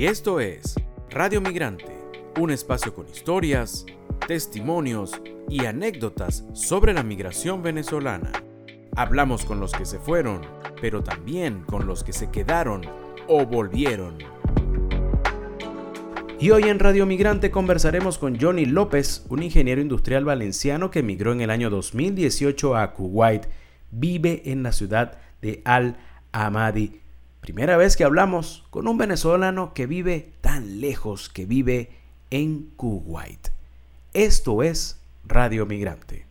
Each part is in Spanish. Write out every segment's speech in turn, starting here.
Y esto es Radio Migrante, un espacio con historias, testimonios y anécdotas sobre la migración venezolana. Hablamos con los que se fueron, pero también con los que se quedaron o volvieron. Y hoy en Radio Migrante conversaremos con Johnny López, un ingeniero industrial valenciano que emigró en el año 2018 a Kuwait. Vive en la ciudad de Al Amadi. Primera vez que hablamos con un venezolano que vive tan lejos, que vive en Kuwait. Esto es Radio Migrante.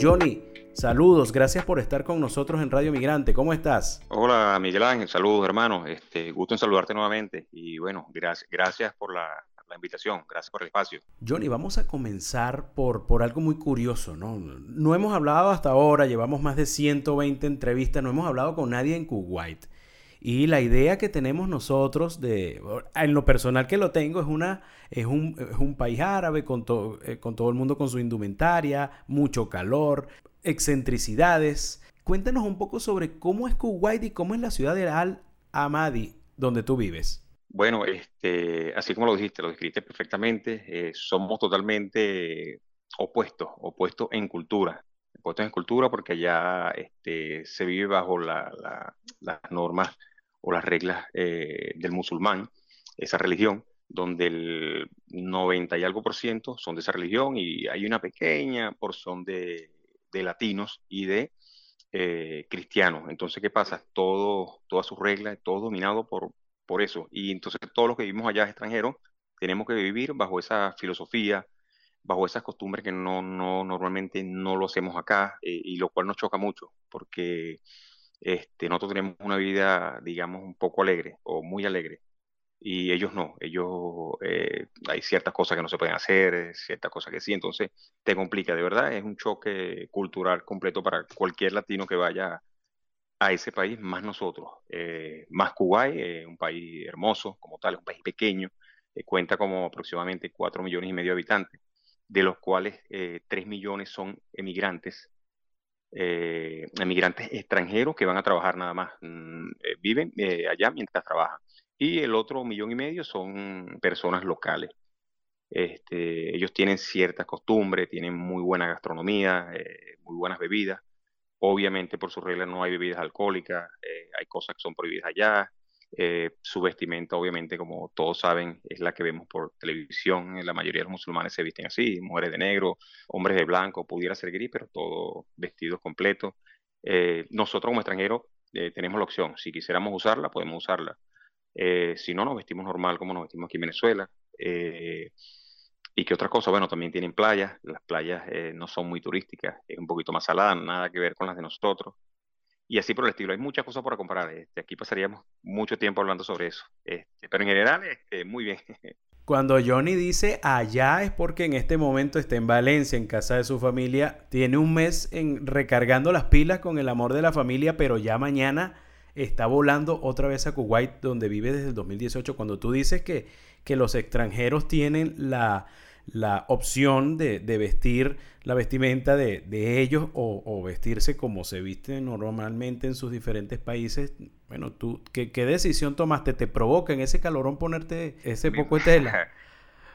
Johnny, Saludos, gracias por estar con nosotros en Radio Migrante. ¿Cómo estás? Hola Miguel Ángel, saludos hermano. Este, gusto en saludarte nuevamente y bueno, gracias, gracias por la, invitación, gracias por el espacio. Johnny, vamos a comenzar por, por algo muy curioso, ¿no? No hemos hablado hasta ahora, llevamos más de 120 entrevistas, no hemos hablado con nadie en Kuwait. Y la idea que tenemos nosotros, de, en lo personal que lo tengo, es, una, es, un, es un país árabe con, eh, con todo el mundo con su indumentaria, mucho calor excentricidades. Cuéntanos un poco sobre cómo es Kuwait y cómo es la ciudad de Al Amadi, donde tú vives. Bueno, este, así como lo dijiste, lo describiste perfectamente, eh, somos totalmente opuestos, opuestos en cultura. Opuestos en cultura porque allá este, se vive bajo las normas o las reglas eh, del musulmán, esa religión, donde el 90 y algo por ciento son de esa religión y hay una pequeña porción de, de latinos y de eh, cristianos. Entonces, ¿qué pasa? Todo, todas sus reglas, todo dominado por, por eso. Y entonces todos los que vivimos allá extranjeros tenemos que vivir bajo esa filosofía, bajo esas costumbres que no, no normalmente no lo hacemos acá eh, y lo cual nos choca mucho porque este, nosotros tenemos una vida, digamos, un poco alegre o muy alegre y ellos no, ellos eh, hay ciertas cosas que no se pueden hacer, ciertas cosas que sí, entonces te complica, de verdad, es un choque cultural completo para cualquier latino que vaya a ese país, más nosotros, eh, más Kuwait, eh, un país hermoso como tal, un país pequeño, cuenta como aproximadamente 4 millones y medio de habitantes, de los cuales 3 millones son emigrantes, emigrantes extranjeros que van a trabajar nada más, mm, viven allá mientras trabajan y el otro millón y medio son personas locales. Este, ellos tienen ciertas costumbres, tienen muy buena gastronomía, eh, muy buenas bebidas. Obviamente, por su regla, no hay bebidas alcohólicas, eh, hay cosas que son prohibidas allá. Eh, su vestimenta, obviamente, como todos saben, es la que vemos por televisión. La mayoría de los musulmanes se visten así, mujeres de negro, hombres de blanco, pudiera ser gris, pero todo vestidos completos. nosotros como extranjeros tenemos la opción, si quisiéramos usarla, podemos usarla eh, si no, nos vestimos normal como nos vestimos aquí en Venezuela. Y que otra cosa, bueno, también tienen playas. Las playas eh, no son muy turísticas, es un poquito más salada, nada que ver con las de nosotros. Y así por el estilo. Hay muchas cosas para comparar. Este, aquí pasaríamos mucho tiempo hablando sobre eso. Este, pero en general, este, muy bien. Cuando Johnny dice allá es porque en este momento está en Valencia, en casa de su familia. Tiene un mes en recargando las pilas con el amor de la familia, pero ya mañana está volando otra vez a Kuwait, donde vive desde el 2018. Cuando tú dices que, que los extranjeros tienen la, la opción de, vestir la vestimenta de, ellos o, vestirse como se viste normalmente en sus diferentes países. Bueno, tú, ¿qué, qué decisión tomaste? ¿Te provoca en ese calorón ponerte ese poco de tela?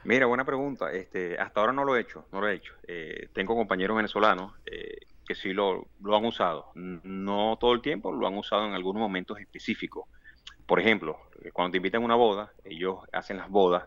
Mira, buena pregunta. Este, hasta ahora no lo he hecho, no lo he hecho. Eh, tengo compañeros venezolanos eh, que sí lo, lo, han usado. No todo el tiempo, lo han usado en algunos momentos específicos. Por ejemplo, eh, cuando te invitan a una boda, ellos hacen las bodas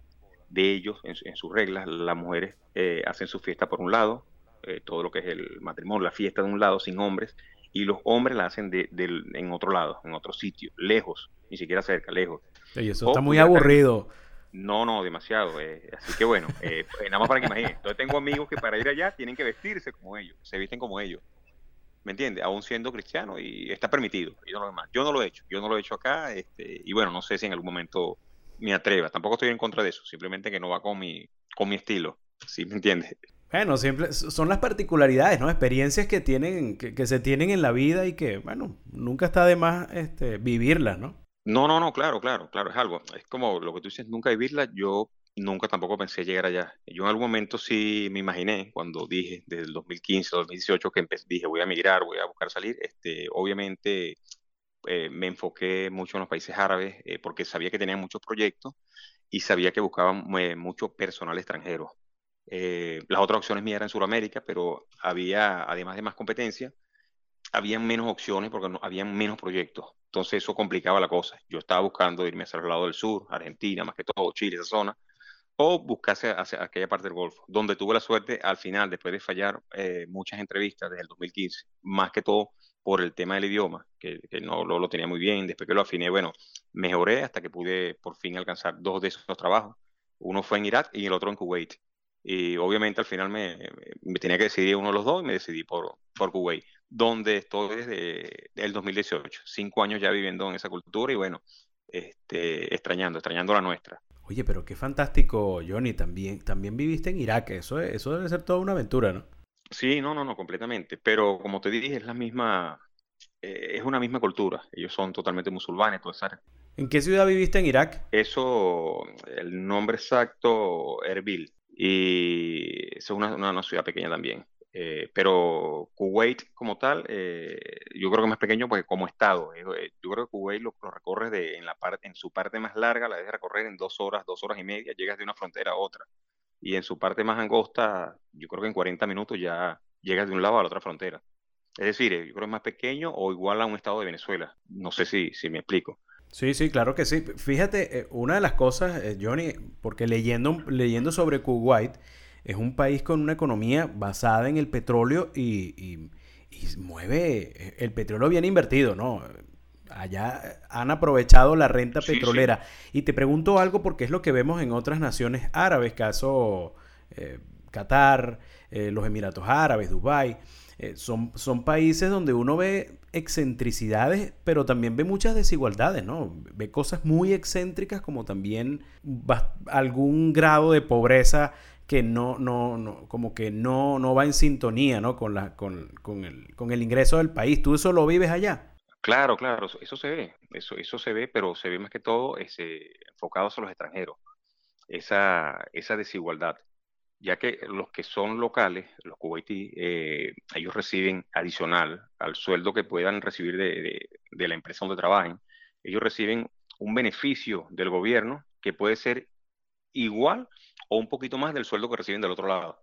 de ellos en, sus reglas. Las mujeres eh, hacen su fiesta por un lado, eh, todo lo que es el matrimonio, la fiesta de un lado sin hombres, y los hombres la hacen de, en otro lado, en otro sitio, lejos, ni siquiera cerca, lejos. Y eso está muy aburrido. No, no, demasiado. Eh, así que bueno, eh, pues, nada más para que imaginen. Entonces tengo amigos que para ir allá tienen que vestirse como ellos, se visten como ellos. ¿Me entiendes? Aún siendo cristiano y está permitido. Yo no, yo no lo he hecho, yo no lo he hecho acá. Este, y bueno, no sé si en algún momento me atreva. Tampoco estoy en contra de eso, simplemente que no va con mi, con mi estilo. ¿Sí me entiendes? Bueno, siempre son las particularidades, ¿no? Experiencias que tienen, que, que, se tienen en la vida y que, bueno, nunca está de más este, vivirlas, ¿no? No, no, no, claro, claro, claro, es algo. Es como lo que tú dices, nunca vivirla. Yo nunca tampoco pensé llegar allá. Yo en algún momento sí me imaginé, cuando dije, desde el 2015, 2018, que dije, voy a migrar, voy a buscar salir, este, obviamente eh, me enfoqué mucho en los países árabes eh, porque sabía que tenían muchos proyectos y sabía que buscaban eh, mucho personal extranjero. las otras opciones mías eran Sudamérica, pero había, además de más competencia, había menos opciones porque no, había menos proyectos. Entonces eso complicaba la cosa. Yo estaba buscando irme hacia el lado del sur, Argentina, más que todo, Chile, esa zona, o buscarse hacia aquella parte del Golfo, donde tuve la suerte al final, después de fallar muchas entrevistas desde el 2015, más que todo por el tema del idioma, que, no lo, tenía muy bien. Después que lo afiné, bueno, mejoré hasta que pude por fin alcanzar dos de esos trabajos. Uno fue en Irak y el otro en Kuwait. Y obviamente al final me, me tenía que decidir uno de los dos y me decidí por, por Kuwait, donde estoy desde el 2018. Cinco años ya viviendo en esa cultura y bueno, este, extrañando, extrañando la nuestra. Oye, pero qué fantástico, Johnny. También, también viviste en Irak. Eso, eso debe ser toda una aventura, ¿no? Sí, no, no, no, completamente. Pero como te dije, es la misma, eh, es una misma cultura. Ellos son totalmente musulmanes, todo eso. ¿En qué ciudad viviste en Irak? Eso, el nombre exacto, Erbil. Y es una, una, ciudad pequeña también. Eh, pero Kuwait como tal, eh, yo creo que es más pequeño porque como estado, yo creo que Kuwait lo, recorres de, en, la parte, en su parte más larga, la debes recorrer en dos horas, dos horas y media, llegas de una frontera a otra y en su parte más angosta, yo creo que en 40 minutos ya llegas de un lado a la otra frontera. Es decir, eh, yo creo que es más pequeño o igual a un estado de Venezuela. No sé si, si me explico. Sí, sí, claro que sí. Fíjate, eh, una de las cosas, eh, Johnny, porque leyendo, leyendo sobre Kuwait, es un país con una economía basada en el petróleo y, y, y mueve el petróleo bien invertido, ¿no? allá han aprovechado la renta petrolera. Y te pregunto algo porque es lo que vemos en otras naciones árabes, caso eh, Qatar, eh, los Emiratos Árabes, Dubái. Eh, son, son países donde uno ve excentricidades, pero también ve muchas desigualdades, ¿no? Ve cosas muy excéntricas como también algún grado de pobreza que no, no, no, como que no, no va en sintonía, ¿no? Con, la, con, con, el, con el ingreso del país. ¿Tú eso lo vives allá? Claro, claro, eso, se ve, eso, eso se ve, pero se ve más que todo ese, enfocados a los extranjeros, esa, esa desigualdad, ya que los que son locales, los kuwaitíes, eh, ellos reciben adicional al sueldo que puedan recibir de, de la empresa donde trabajen, ellos reciben un beneficio del gobierno que puede ser igual o un poquito más del sueldo que reciben del otro lado.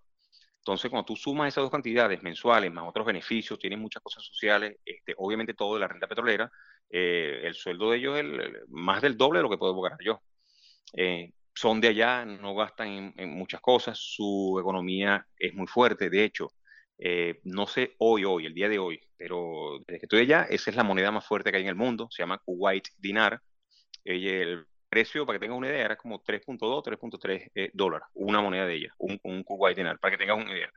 Entonces, cuando tú sumas esas dos cantidades mensuales más otros beneficios, tienes muchas cosas sociales, este, obviamente todo de la renta petrolera, eh, el sueldo de ellos es más del doble de lo que puedo ganar yo. Eh, son de allá, no gastan en, muchas cosas, su economía es muy fuerte, de hecho, eh, no sé hoy, hoy, el día de hoy, pero desde que estoy allá, esa es la moneda más fuerte que hay en el mundo, se llama Kuwait Dinar. el precio, para que tengas una idea, era como 3.2, 3.3 eh, dólares, una moneda de ella, un, un Kuwait dinar, para que tengas una idea.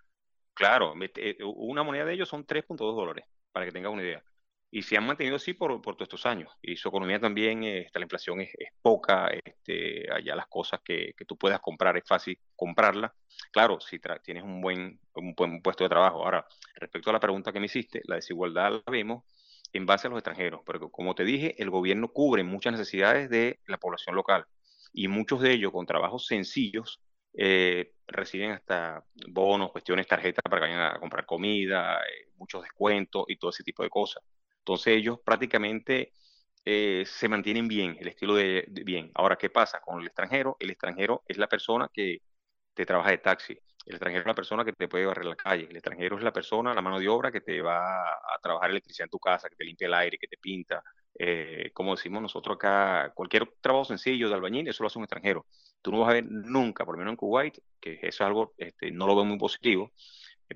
Claro, eh, una moneda de ellos son 3.2 dólares, para que tengas una idea. Y se han mantenido así por, por todos estos años. Y su economía también, este, la inflación es, poca, este, allá las cosas que, que, tú puedas comprar es fácil comprarla. Claro, si tienes un buen, un buen puesto de trabajo. Ahora, respecto a la pregunta que me hiciste, la desigualdad la vemos en base a los extranjeros, porque como te dije, el gobierno cubre muchas necesidades de la población local y muchos de ellos con trabajos sencillos eh, reciben hasta bonos, cuestiones, tarjetas para que vayan a comprar comida, eh, muchos descuentos y todo ese tipo de cosas. Entonces ellos prácticamente eh, se mantienen bien, el estilo de, bien. Ahora, ¿qué pasa con el extranjero? El extranjero es la persona que te trabaja de taxi, el extranjero es la persona que te puede barrer la calle. El extranjero es la persona, la mano de obra que te va a trabajar electricidad en tu casa, que te limpia el aire, que te pinta. Eh, como decimos nosotros acá, cualquier trabajo sencillo de albañil, eso lo hace un extranjero. Tú no vas a ver nunca, por lo menos en Kuwait, que eso es algo, este, no lo veo muy positivo,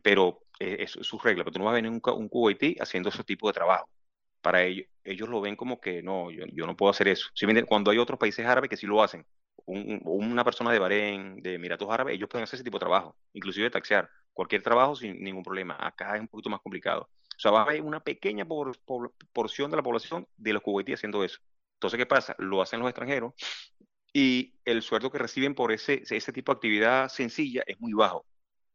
pero es, su regla, pero tú no vas a ver nunca un kuwaití haciendo ese tipo de trabajo. Para ellos, ellos lo ven como que no, yo, yo no puedo hacer eso. cuando hay otros países árabes que sí lo hacen, una persona de Bahrein, de Emiratos Árabes, ellos pueden hacer ese tipo de trabajo, inclusive taxear cualquier trabajo sin ningún problema. Acá es un poquito más complicado. O sea, va a haber una pequeña porción de la población de los kuwaitíes haciendo eso. Entonces, ¿qué pasa? Lo hacen los extranjeros y el sueldo que reciben por ese, ese tipo de actividad sencilla es muy bajo,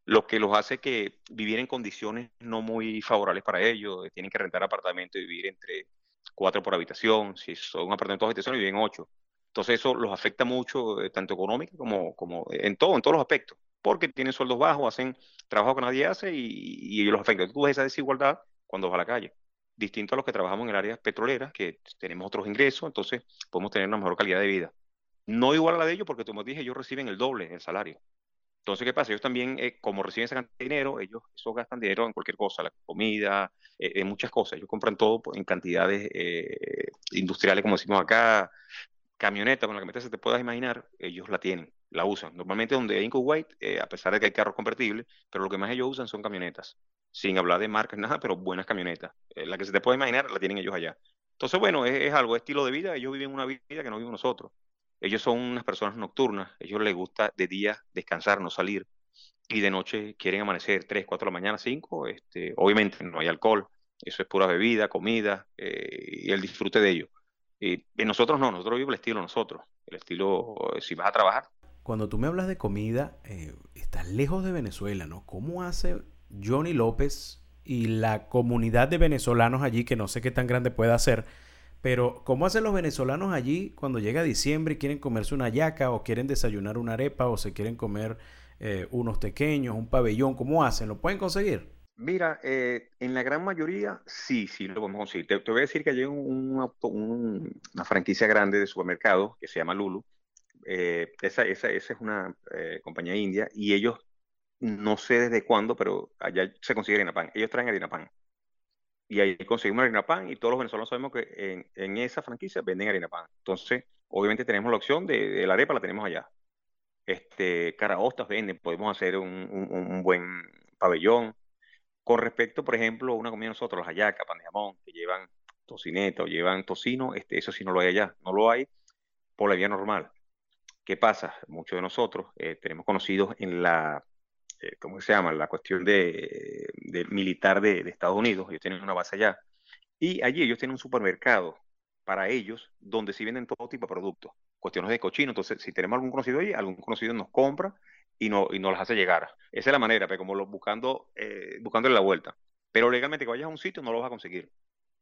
lo que los hace que vivir en condiciones no muy favorables para ellos. Tienen que rentar apartamentos y vivir entre cuatro por habitación. Si son apartamentos de habitación, viven ocho. Entonces eso los afecta mucho, eh, tanto económico como, como en todo, en todos los aspectos, porque tienen sueldos bajos, hacen trabajo que nadie hace y, y los afecta. Tú ves esa desigualdad cuando vas a la calle. Distinto a los que trabajamos en el área petrolera, que tenemos otros ingresos, entonces podemos tener una mejor calidad de vida. No igual a la de ellos, porque como dije, ellos reciben el doble el salario. Entonces, ¿qué pasa? Ellos también, eh, como reciben esa cantidad de dinero, ellos eso gastan dinero en cualquier cosa, la comida, eh, en muchas cosas. Ellos compran todo en cantidades eh, industriales, como decimos acá, camioneta, con la camioneta se te puedas imaginar, ellos la tienen, la usan. Normalmente donde hay en Kuwait, a pesar de que hay carros convertibles, pero lo que más ellos usan son camionetas. Sin hablar de marcas, nada, pero buenas camionetas. la que se te pueda imaginar, la tienen ellos allá. Entonces, bueno, es, es algo, es estilo de vida. Ellos viven una vida que no vivimos nosotros. Ellos son unas personas nocturnas, ellos les gusta de día descansar, no salir, y de noche quieren amanecer 3, 4 de la mañana, 5. Este, obviamente no hay alcohol, eso es pura bebida, comida eh, y el disfrute de ello. Y, nosotros no, nosotros vivimos el estilo nosotros, el estilo eh, si vas a trabajar. Cuando tú me hablas de comida, eh, estás lejos de Venezuela, ¿no? ¿Cómo hace Johnny López y la comunidad de venezolanos allí, que no sé qué tan grande pueda ser, pero, ¿cómo hacen los venezolanos allí cuando llega diciembre y quieren comerse una yaca o quieren desayunar una arepa o se quieren comer eh, unos pequeños, un pabellón? ¿Cómo hacen? ¿Lo pueden conseguir? Mira, eh, en la gran mayoría sí, sí lo podemos conseguir. Te, voy a decir que hay un, una franquicia grande de supermercados que se llama Lulu. Eh, esa, esa, esa, es una compañía india y ellos, no sé desde cuándo, pero allá se consigue harina pan. Ellos traen harina pan y ahí conseguimos harina pan y todos los venezolanos sabemos que en, en esa franquicia venden harina pan. Entonces, obviamente tenemos la opción de, la arepa, la tenemos allá. Este, caraostas venden, podemos hacer un, un, buen pabellón. Con respecto, por ejemplo, a una comida nosotros, los hallacas, pan de jamón, que llevan tocineta o llevan tocino, este, eso sí no lo hay allá, no lo hay por la vía normal. ¿Qué pasa? Muchos de nosotros eh, tenemos conocidos en la eh, ¿cómo se llama? La cuestión de, militar de, Estados Unidos, ellos tienen una base allá, y allí ellos tienen un supermercado para ellos donde sí venden todo tipo de productos, cuestiones de cochino, entonces si tenemos algún conocido ahí, algún conocido nos compra y, no, y nos las hace llegar. Esa es la manera, pero como lo, buscando, eh, buscándole la vuelta. Pero legalmente que vayas a un sitio no lo vas a conseguir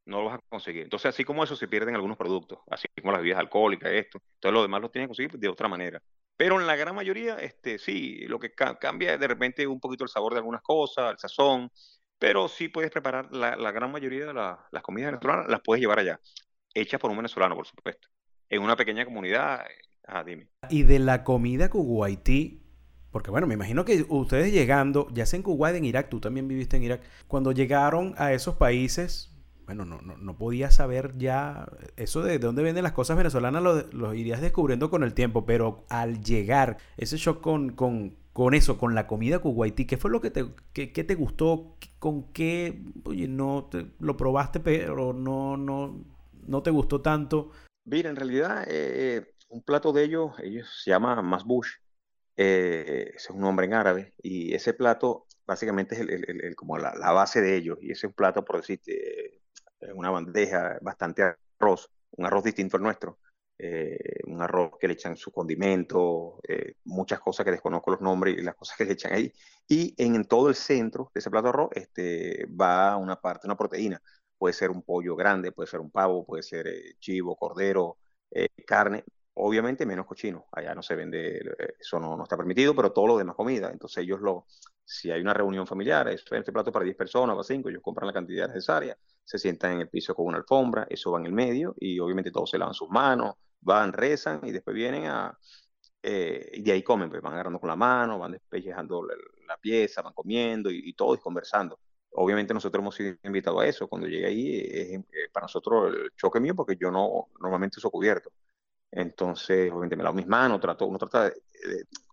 no lo vas a conseguir. Entonces, así como eso, se pierden algunos productos, así como las bebidas alcohólicas, esto. Entonces, lo demás lo tienes que conseguir de otra manera. Pero en la gran mayoría, este, sí, lo que cambia es de repente un poquito el sabor de algunas cosas, el sazón, pero sí puedes preparar la, gran mayoría de las comidas venezolanas, las puedes llevar allá, hechas por un venezolano, por supuesto, en una pequeña comunidad. Ah, dime. Y de la comida cuguaití, porque bueno, me imagino que ustedes llegando, ya sea en Kuwait, en Irak, tú también viviste en Irak, cuando llegaron a esos países, bueno, no, no, no podía saber ya eso de, dónde vienen las cosas venezolanas, lo, irías descubriendo con el tiempo, pero al llegar, ese shock con, con, con eso, con la comida kuwaití, ¿qué fue lo que te, qué, te gustó? ¿Con qué, oye, no te, lo probaste, pero no, no, no te gustó tanto? Mira, en realidad, eh, un plato de ellos, ellos se llama masbush, eh, es un nombre en árabe, y ese plato básicamente es el, como la, la, base de ellos, y ese es un plato, por decirte, una bandeja, bastante arroz, un arroz distinto al nuestro, eh, un arroz que le echan su condimento, eh, muchas cosas que desconozco los nombres y las cosas que le echan ahí. Y en, todo el centro de ese plato de arroz este, va una parte, una proteína. Puede ser un pollo grande, puede ser un pavo, puede ser eh, chivo, cordero, carne. Obviamente menos cochino, allá no se vende, eso no, no, está permitido, pero todo lo demás comida. Entonces ellos lo, si hay una reunión familiar, es este plato para 10 personas o para 5, ellos compran la cantidad necesaria, se sientan en el piso con una alfombra, eso va en el medio y obviamente todos se lavan sus manos, van, rezan y después vienen a... Eh, y de ahí comen, pues van agarrando con la mano, van despellejando la, pieza, van comiendo y, y todos conversando. Obviamente nosotros hemos sido invitados a eso. Cuando llegué ahí, es, eh, para nosotros el choque mío porque yo no normalmente uso cubierto. Entonces, obviamente me lavo mis manos, trato, uno trata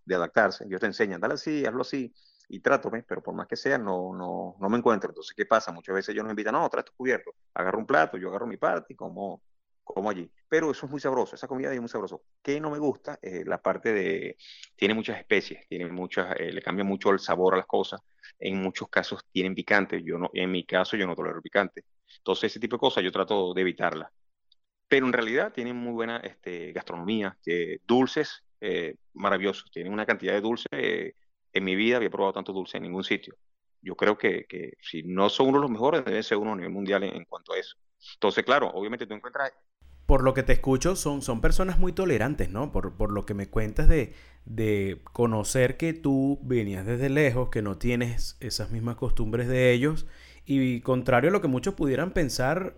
de, adaptarse. Ellos te enseñan, dale así, hazlo así y trato, pero por más que sea, no, no, no me encuentro. Entonces, ¿qué pasa? Muchas veces ellos nos invitan, no, trae tu cubierto, agarro un plato, yo agarro mi parte y como, como allí. Pero eso es muy sabroso, esa comida es muy sabroso. ¿Qué no me gusta? Eh, la parte de, tiene muchas especies, tiene muchas, eh, le cambia mucho el sabor a las cosas. En muchos casos tienen picante, yo no, en mi caso yo no tolero picante. Entonces, ese tipo de cosas yo trato de evitarlas. Pero en realidad tienen muy buena este, gastronomía, dulces, eh, maravillosos, tienen una cantidad de dulces en mi vida había probado tanto dulce en ningún sitio. Yo creo que, si no son uno de los mejores, debe ser uno a nivel mundial en, cuanto a eso. Entonces, claro, obviamente tú encuentras... por lo que te escucho, son, son personas muy tolerantes, ¿no? Por, por lo que me cuentas de, de conocer que tú venías desde lejos, que no tienes esas mismas costumbres de ellos, y contrario a lo que muchos pudieran pensar,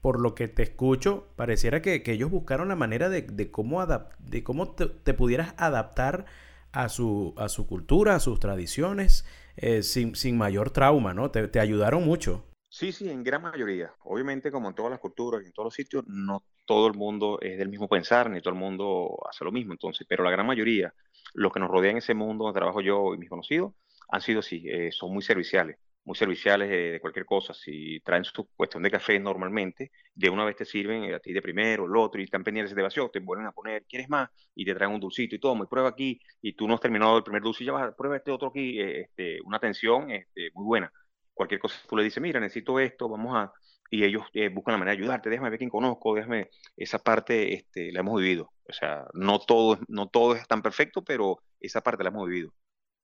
por lo que te escucho, pareciera que, ellos buscaron la manera de, cómo, de cómo te, pudieras adaptar a su, a su cultura, a sus tradiciones, eh, sin, sin, mayor trauma, ¿no? Te, ayudaron mucho. Sí, sí, en gran mayoría. Obviamente, como en todas las culturas y en todos los sitios, no todo el mundo es del mismo pensar, ni todo el mundo hace lo mismo, entonces, pero la gran mayoría, los que nos rodean en ese mundo donde trabajo yo y mis conocidos, han sido así, eh, son muy serviciales muy serviciales de, cualquier cosa. Si traen su cuestión de café normalmente, de una vez te sirven eh, a ti de primero, el otro, y están pendientes de vacío, te vuelven a poner, ¿quieres más? Y te traen un dulcito y todo, y prueba aquí, y tú no has terminado el primer dulce y ya vas, prueba este otro aquí, eh, este, una atención este, muy buena. Cualquier cosa, tú le dices, mira, necesito esto, vamos a... Y ellos eh, buscan la manera de ayudarte, déjame ver quién conozco, déjame... Esa parte este, la hemos vivido. O sea, no todo, no todo es tan perfecto, pero esa parte la hemos vivido.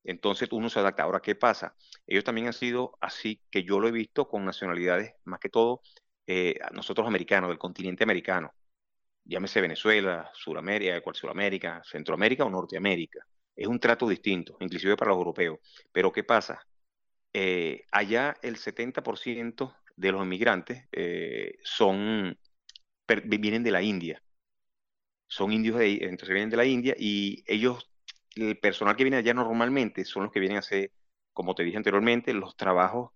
Entonces uno se adapta. Ahora, ¿qué pasa? Ellos también han sido así que yo lo he visto con nacionalidades, más que todo, eh, nosotros americanos, del continente americano. Llámese Venezuela, Sudamérica, cual Sudamérica, Centroamérica o Norteamérica. Es un trato distinto, inclusive para los europeos. Pero ¿qué pasa? Eh, allá el 70% de los inmigrantes eh, son, vienen de la India. Son indios, de, entonces vienen de la India y ellos el personal que viene allá normalmente son los que vienen a hacer, como te dije anteriormente, los trabajos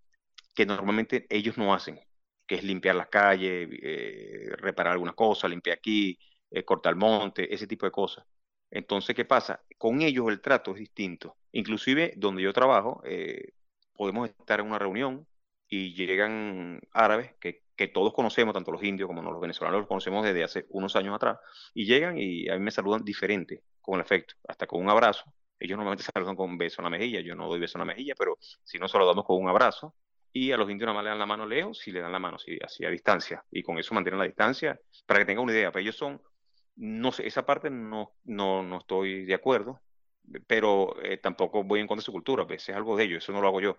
que normalmente ellos no hacen, que es limpiar las calles, eh, reparar algunas cosas, limpiar aquí, eh, cortar monte, ese tipo de cosas. Entonces, ¿qué pasa? Con ellos el trato es distinto. Inclusive donde yo trabajo, eh, podemos estar en una reunión y llegan árabes que, que, todos conocemos, tanto los indios como los venezolanos los conocemos desde hace unos años atrás, y llegan y a mí me saludan diferente, con el efecto, hasta con un abrazo. Ellos normalmente saludan con un beso en la mejilla, yo no doy beso en la mejilla, pero si no saludamos con un abrazo, y a los indios nada más le dan la mano lejos, y le dan la mano así, así a distancia, y con eso mantienen la distancia, para que tengan una idea, pero pues ellos son, no sé, esa parte no, no, no estoy de acuerdo, pero eh, tampoco voy en contra de su cultura, pues es algo de ellos, eso no lo hago yo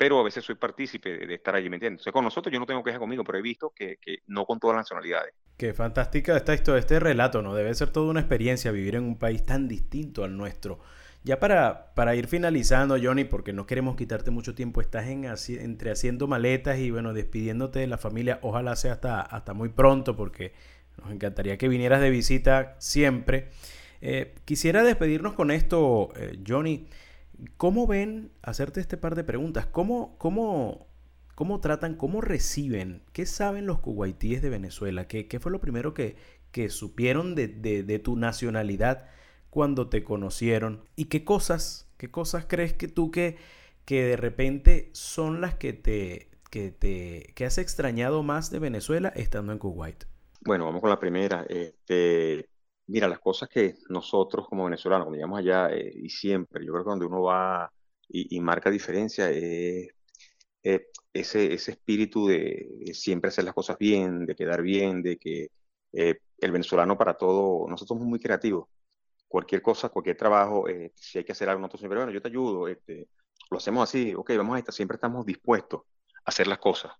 pero a veces soy partícipe de, estar allí, ¿me entiendes? Entonces, con nosotros yo no tengo queja conmigo, pero he visto que, no con todas las nacionalidades. Qué fantástica está esto, este relato, ¿no? Debe ser toda una experiencia vivir en un país tan distinto al nuestro. Ya para, para ir finalizando, Johnny, porque no queremos quitarte mucho tiempo, estás en, entre haciendo maletas y bueno, despidiéndote de la familia. Ojalá sea hasta, hasta muy pronto, porque nos encantaría que vinieras de visita siempre. Eh, quisiera despedirnos con esto, eh, Johnny. ¿Cómo ven, hacerte este par de preguntas, cómo, cómo, cómo tratan, cómo reciben, qué saben los kuwaitíes de Venezuela? ¿Qué, qué fue lo primero que, que supieron de, de, tu nacionalidad cuando te conocieron? ¿Y qué cosas, qué cosas crees que tú que, que de repente son las que te, que te que has extrañado más de Venezuela estando en Kuwait? Bueno, vamos con la primera. Este, Mira, las cosas que nosotros como venezolanos, cuando llegamos allá eh, y siempre, yo creo que donde uno va y, marca diferencia es eh, ese, ese espíritu de, siempre hacer las cosas bien, de quedar bien, de que eh, el venezolano para todo, nosotros somos muy creativos. Cualquier cosa, cualquier trabajo, si hay que hacer algo, nosotros siempre, bueno, yo te ayudo, este, lo hacemos así, ok, vamos a estar, siempre estamos dispuestos a hacer las cosas.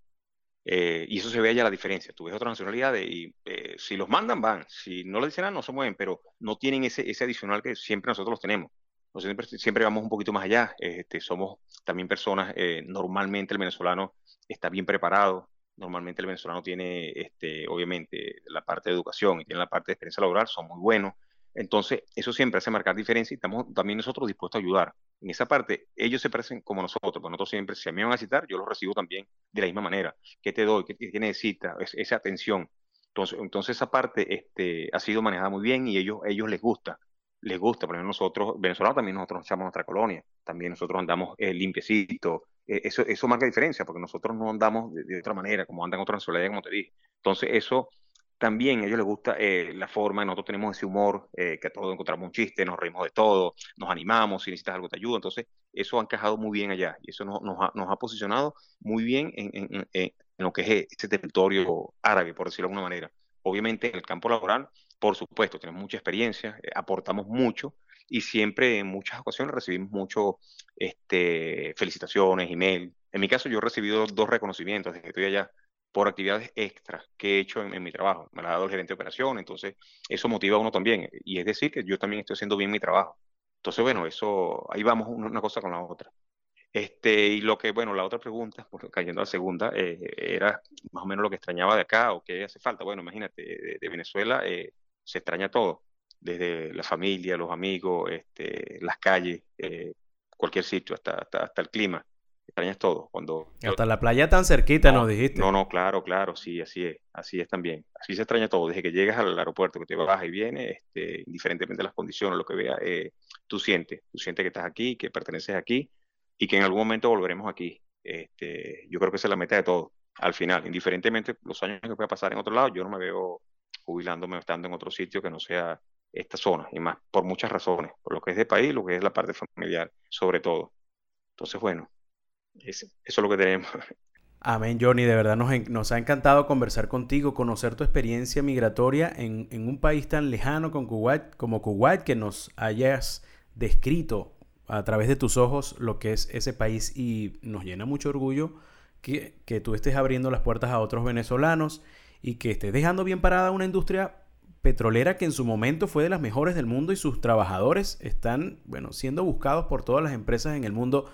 Eh, y eso se ve allá la diferencia. Tú ves otras nacionalidades y eh, si los mandan, van. Si no lo dicen nada, no se mueven, pero no tienen ese, ese adicional que siempre nosotros los tenemos. Nosotros siempre, siempre vamos un poquito más allá. Este, somos también personas, eh, normalmente el venezolano está bien preparado. Normalmente el venezolano tiene, este, obviamente, la parte de educación y tiene la parte de experiencia laboral, son muy buenos. Entonces, eso siempre hace marcar diferencia y estamos también nosotros dispuestos a ayudar. En esa parte, ellos se parecen como nosotros, pero nosotros siempre, si a mí me van a citar, yo los recibo también de la misma manera. ¿Qué te doy? ¿Qué, qué necesitas? esa atención. Entonces, esa parte este, ha sido manejada muy bien y ellos, ellos les gusta. Les gusta, por ejemplo, nosotros, venezolanos también nosotros nos echamos nuestra colonia, también nosotros andamos eh, limpiecito, eh, eso, eso marca diferencia, porque nosotros no andamos de, otra manera, como andan otras nacionalidades, como te dije. Entonces, eso también a ellos les gusta eh, la forma, nosotros tenemos ese humor, eh, que a todos encontramos un chiste, nos reímos de todo, nos animamos, si necesitas algo te ayuda. Entonces, eso ha encajado muy bien allá y eso nos, ha, posicionado muy bien en, lo que es este territorio árabe, por decirlo de alguna manera. Obviamente, en el campo laboral, por supuesto, tenemos mucha experiencia, eh, aportamos mucho y siempre en muchas ocasiones recibimos mucho este, felicitaciones, email. En mi caso, yo he recibido dos reconocimientos desde que estoy allá por actividades extras que he hecho en, mi trabajo. Me la ha dado el gerente de operación, entonces eso motiva a uno también. Y es decir, que yo también estoy haciendo bien mi trabajo. Entonces, bueno, eso, ahí vamos una cosa con la otra. Este, y lo que, bueno, la otra pregunta, cayendo a la segunda, eh, era más o menos lo que extrañaba de acá o qué hace falta. Bueno, imagínate, de, Venezuela eh, se extraña todo, desde la familia, los amigos, este, las calles, eh, cualquier sitio, hasta, hasta, el clima. Extrañas todo. Cuando, hasta la playa tan cerquita, no, nos dijiste. No, no, claro, claro, sí, así es, así es también. Así se extraña todo. Desde que llegas al aeropuerto, que te vas y vienes, este, indiferentemente de las condiciones, lo que veas, tú sientes, tú sientes que estás aquí, que perteneces aquí y que en algún momento volveremos aquí. Este, yo creo que esa es la meta de todo. Al final, indiferentemente los años que pueda pasar en otro lado, yo no me veo jubilándome o estando en otro sitio que no sea esta zona, y más por muchas razones, por lo que es de país, lo que es la parte familiar, sobre todo. Entonces, bueno, eso es lo que tenemos. Amén, Johnny. De verdad nos, ha encantado conversar contigo, conocer tu experiencia migratoria en, un país tan lejano como Kuwait, como Kuwait, que nos hayas descrito a través de tus ojos lo que es ese país y nos llena mucho orgullo que, que tú estés abriendo las puertas a otros venezolanos y que estés dejando bien parada una industria petrolera que en su momento fue de las mejores del mundo y sus trabajadores están, bueno, siendo buscados por todas las empresas en el mundo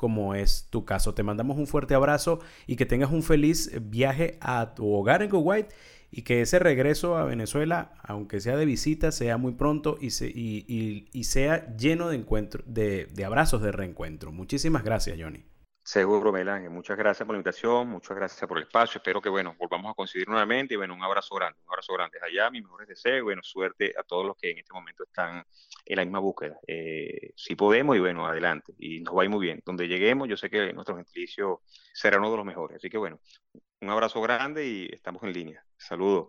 como es tu caso. Te mandamos un fuerte abrazo y que tengas un feliz viaje a tu hogar en Kuwait y que ese regreso a Venezuela, aunque sea de visita, sea muy pronto y, sea lleno de, encuentro, de, de abrazos de reencuentro. Muchísimas gracias, Johnny. Seguro, Melán. Muchas gracias por la invitación, muchas gracias por el espacio. Espero que, bueno, volvamos a coincidir nuevamente y, bueno, un abrazo grande, un abrazo grande. Allá, mis mejores deseos, bueno, suerte a todos los que en este momento están en la misma búsqueda. Eh, si podemos, y bueno, adelante. Y nos va a ir muy bien. Donde lleguemos, yo sé que nuestro gentilicio será uno de los mejores. Así que, bueno, un abrazo grande y estamos en línea. Saludos.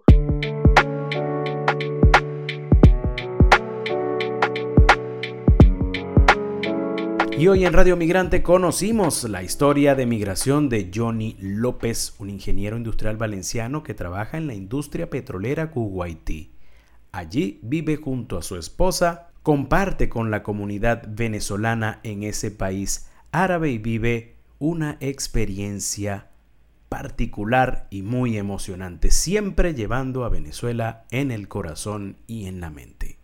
Y hoy en Radio Migrante conocimos la historia de migración de Johnny López, un ingeniero industrial valenciano que trabaja en la industria petrolera kuwaití. Allí vive junto a su esposa, comparte con la comunidad venezolana en ese país árabe y vive una experiencia particular y muy emocionante, siempre llevando a Venezuela en el corazón y en la mente.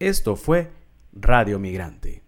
Esto fue Radio Migrante.